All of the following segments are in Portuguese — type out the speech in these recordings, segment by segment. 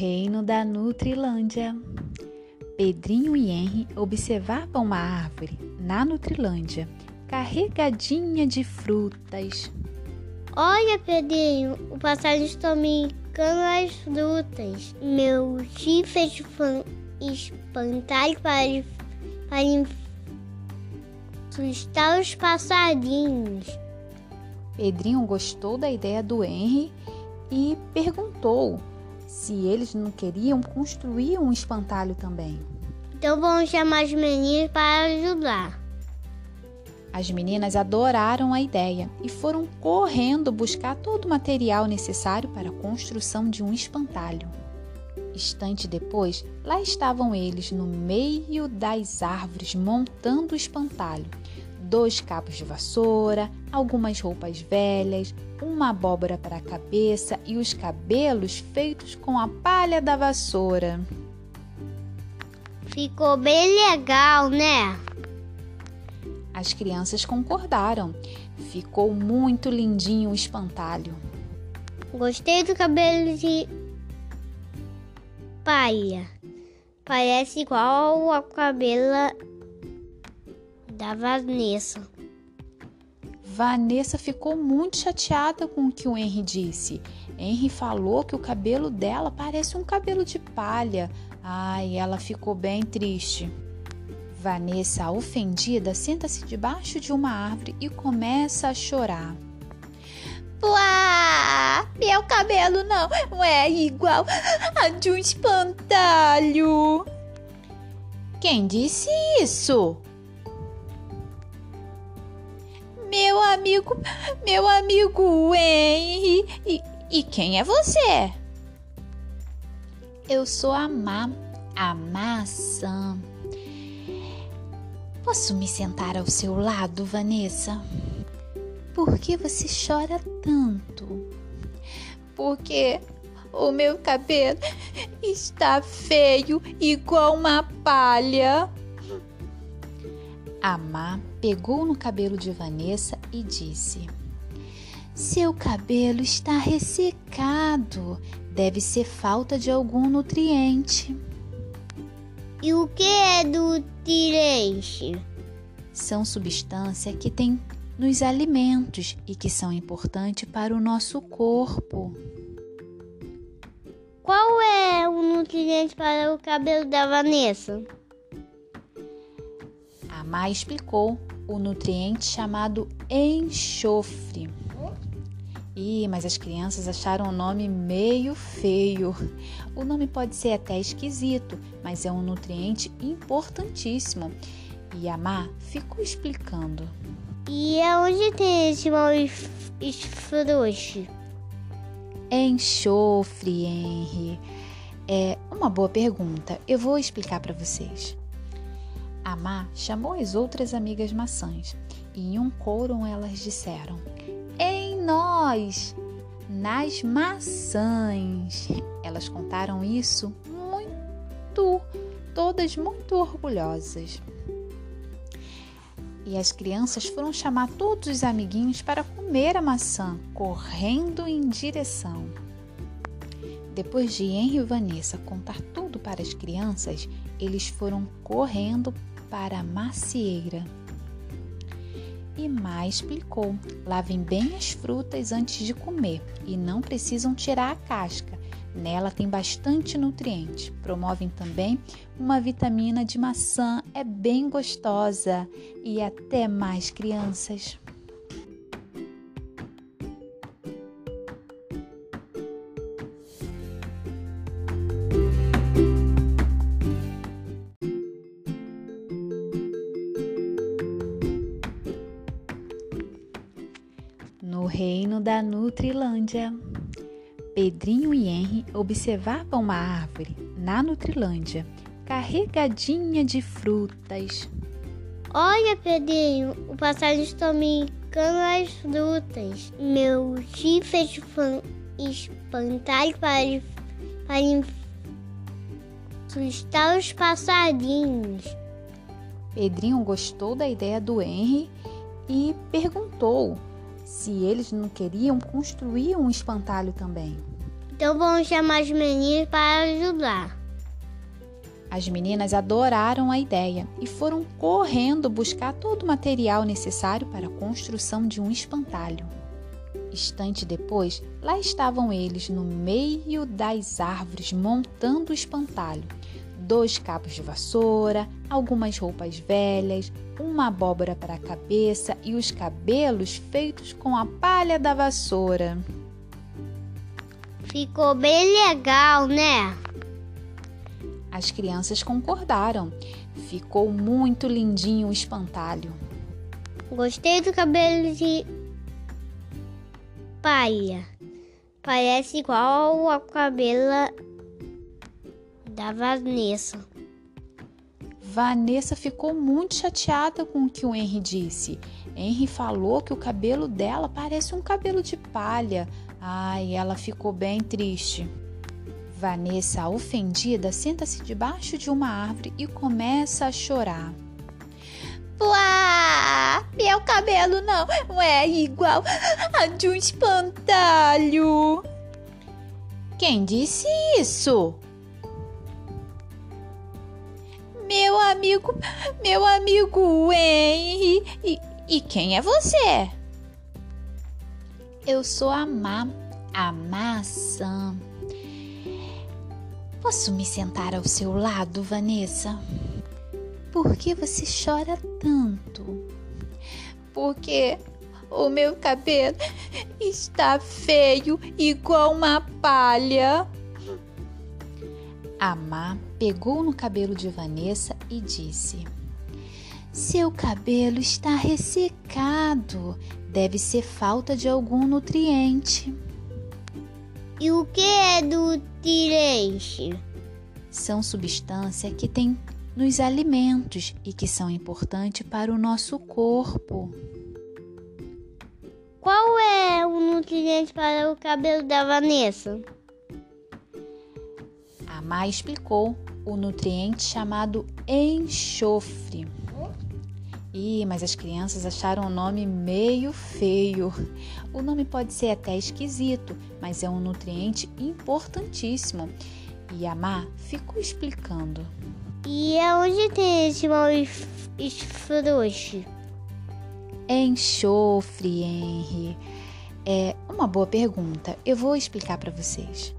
reino da Nutrilândia. Pedrinho e Henry observavam uma árvore na Nutrilândia, carregadinha de frutas. Olha, Pedrinho, o passarinho está brincando as frutas. Meu chifre fez espantalho para, para assustar os passarinhos. Pedrinho gostou da ideia do Henry e perguntou se eles não queriam construir um espantalho também. Então vamos chamar as meninas para ajudar. As meninas adoraram a ideia e foram correndo buscar todo o material necessário para a construção de um espantalho. Instante depois, lá estavam eles no meio das árvores montando o espantalho dois cabos de vassoura, algumas roupas velhas, uma abóbora para a cabeça e os cabelos feitos com a palha da vassoura. Ficou bem legal, né? As crianças concordaram. Ficou muito lindinho o espantalho. Gostei do cabelo de palha. Parece igual ao cabelo da Vanessa. Vanessa ficou muito chateada com o que o Henry disse. Henry falou que o cabelo dela parece um cabelo de palha. Ai, ela ficou bem triste. Vanessa, ofendida, senta-se debaixo de uma árvore e começa a chorar. Uá, meu cabelo não é igual a de um espantalho. Quem disse isso? Meu amigo, meu amigo Henry. E, e quem é você? Eu sou a Má, a maçã. Posso me sentar ao seu lado, Vanessa? Por que você chora tanto? Porque o meu cabelo está feio, igual uma palha. A Má pegou no cabelo de Vanessa e disse: Seu cabelo está ressecado. Deve ser falta de algum nutriente. E o que é nutriente? São substâncias que tem nos alimentos e que são importantes para o nosso corpo. Qual é o nutriente para o cabelo da Vanessa? A Má explicou o nutriente chamado enxofre. Ih, mas as crianças acharam o nome meio feio. O nome pode ser até esquisito, mas é um nutriente importantíssimo. E a Má ficou explicando. E aonde tem esse mal esfrouxo? Enxofre, Henry. É uma boa pergunta. Eu vou explicar para vocês. A Má chamou as outras amigas maçãs e em um coro elas disseram: Em nós, nas maçãs. Elas contaram isso muito, todas muito orgulhosas. E as crianças foram chamar todos os amiguinhos para comer a maçã, correndo em direção. Depois de Henry e Vanessa contar tudo para as crianças, eles foram correndo para a macieira. E Má explicou: lavem bem as frutas antes de comer e não precisam tirar a casca. Nela tem bastante nutriente. Promovem também uma vitamina de maçã, é bem gostosa. E até mais, crianças. Nutrilândia. Pedrinho e Henry observavam uma árvore na Nutrilândia, carregadinha de frutas. Olha, Pedrinho, o passarinho está brincando as frutas. Meu chifre fez espantalho para, para assustar os passarinhos. Pedrinho gostou da ideia do Henry e perguntou se eles não queriam construir um espantalho também. Então vamos chamar as meninas para ajudar. As meninas adoraram a ideia e foram correndo buscar todo o material necessário para a construção de um espantalho. Instante depois, lá estavam eles no meio das árvores montando o espantalho. Dois cabos de vassoura, algumas roupas velhas, uma abóbora para a cabeça e os cabelos feitos com a palha da vassoura. Ficou bem legal, né? As crianças concordaram. Ficou muito lindinho o espantalho. Gostei do cabelo de palha. Parece igual ao cabelo da Vanessa. Vanessa ficou muito chateada com o que o Henry disse. Henry falou que o cabelo dela parece um cabelo de palha. Ai, ela ficou bem triste. Vanessa, ofendida, senta-se debaixo de uma árvore e começa a chorar. Uá! Meu cabelo não é igual a de um espantalho. Quem disse isso? Amigo, meu amigo Henry. E, e quem é você? Eu sou a Má, a maçã. Posso me sentar ao seu lado, Vanessa? Por que você chora tanto? Porque o meu cabelo está feio igual uma palha. A Má pegou no cabelo de Vanessa e disse: Seu cabelo está ressecado. Deve ser falta de algum nutriente. E o que é nutriente? São substâncias que tem nos alimentos e que são importantes para o nosso corpo. Qual é o nutriente para o cabelo da Vanessa? A Má explicou o nutriente chamado enxofre. Ih, mas as crianças acharam o nome meio feio. O nome pode ser até esquisito, mas é um nutriente importantíssimo. E a Má ficou explicando. E aonde tem esse mal esfrouxo? Enxofre, Henry. É uma boa pergunta. Eu vou explicar para vocês.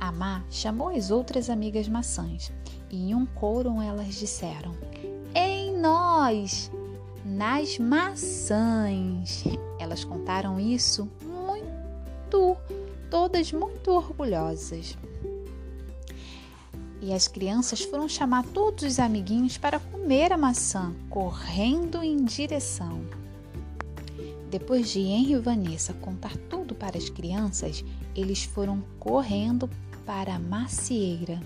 A Má chamou as outras amigas maçãs e em um coro elas disseram: Em nós, nas maçãs. Elas contaram isso muito, todas muito orgulhosas. E as crianças foram chamar todos os amiguinhos para comer a maçã, correndo em direção. Depois de Henry e Vanessa contar tudo para as crianças, eles foram correndo para a macieira.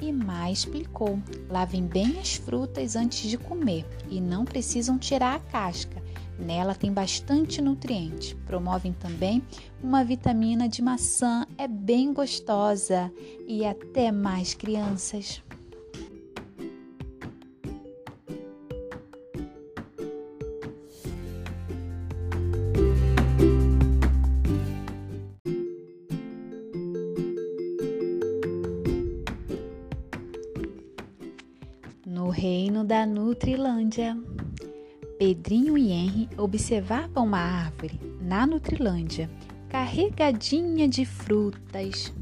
E mais explicou: lavem bem as frutas antes de comer e não precisam tirar a casca. Nela tem bastante nutriente. Promovem também uma vitamina de maçã, é bem gostosa e até mais crianças. Da Nutrilândia. Pedrinho e Henry observavam uma árvore na Nutrilândia, carregadinha de frutas.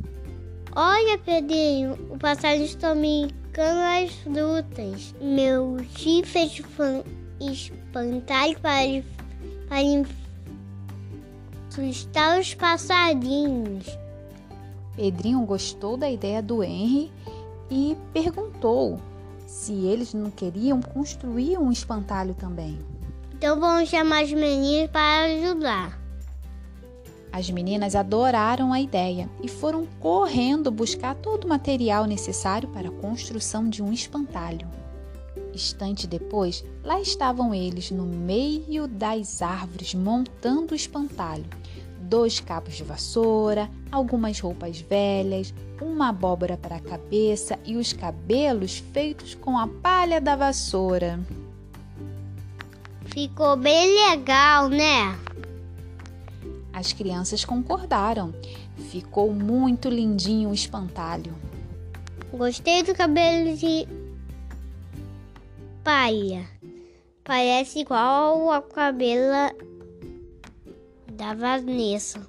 Olha, Pedrinho, o passarinho está brincando as frutas. Meu fez espantalho para, para assustar os passarinhos. Pedrinho gostou da ideia do Henry e perguntou se eles não queriam construir um espantalho também. Então vamos chamar as meninas para ajudar. As meninas adoraram a ideia e foram correndo buscar todo o material necessário para a construção de um espantalho. Instante depois, lá estavam eles no meio das árvores montando o espantalho dois cabos de vassoura, algumas roupas velhas, uma abóbora para a cabeça e os cabelos feitos com a palha da vassoura. Ficou bem legal, né? As crianças concordaram. Ficou muito lindinho o espantalho. Gostei do cabelo de palha. Parece igual ao cabelo da Vanessa.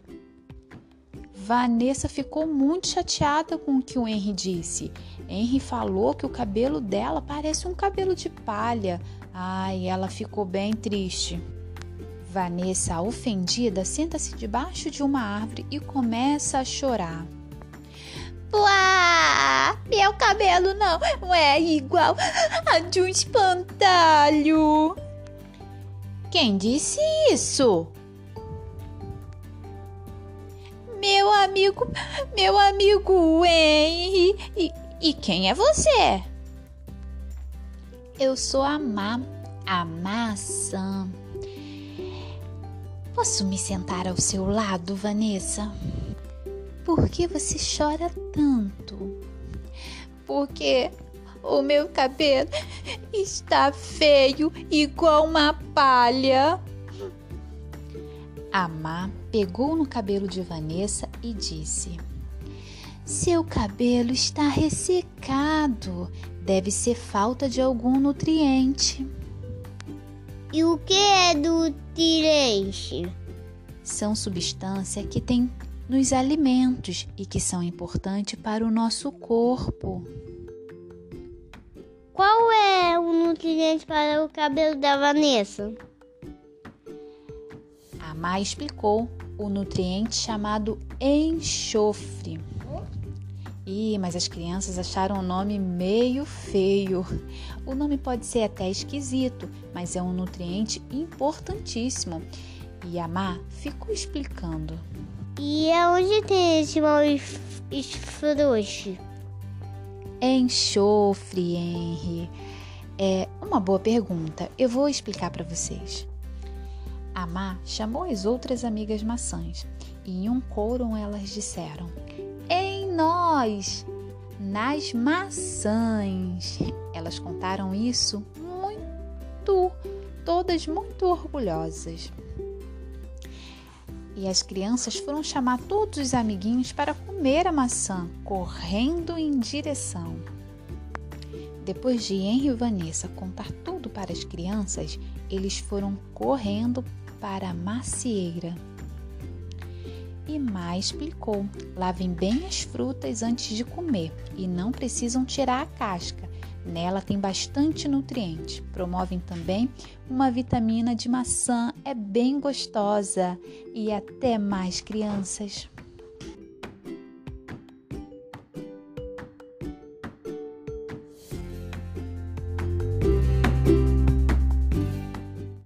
Vanessa ficou muito chateada com o que o Henry disse. Henry falou que o cabelo dela parece um cabelo de palha. Ai, ela ficou bem triste. Vanessa, ofendida, senta-se debaixo de uma árvore e começa a chorar. Uá! Meu cabelo não é igual a de um espantalho. Quem disse isso? Meu amigo, meu amigo Henry. E, e quem é você? Eu sou a Má, a maçã. Posso me sentar ao seu lado, Vanessa? Por que você chora tanto? Porque o meu cabelo está feio, igual uma palha. Amá pegou no cabelo de Vanessa e disse: Seu cabelo está ressecado. Deve ser falta de algum nutriente. E o que é nutriente? São substâncias que tem nos alimentos e que são importantes para o nosso corpo. Qual é o nutriente para o cabelo da Vanessa? A Má explicou o nutriente chamado enxofre. Ih, mas as crianças acharam o nome meio feio. O nome pode ser até esquisito, mas é um nutriente importantíssimo. E a Má ficou explicando. E aonde tem esse mal frouxo? Enxofre, Henry. É uma boa pergunta. Eu vou explicar para vocês. A Má chamou as outras amigas maçãs e em um coro elas disseram: nós, nas maçãs. Elas contaram isso muito, todas muito orgulhosas. E as crianças foram chamar todos os amiguinhos para comer a maçã, correndo em direção. Depois de Henry e Vanessa contar tudo para as crianças, eles foram correndo para a macieira. E mais explicou: lavem bem as frutas antes de comer e não precisam tirar a casca. Nela tem bastante nutriente. Promovem também uma vitamina de maçã, é bem gostosa. E até mais, crianças!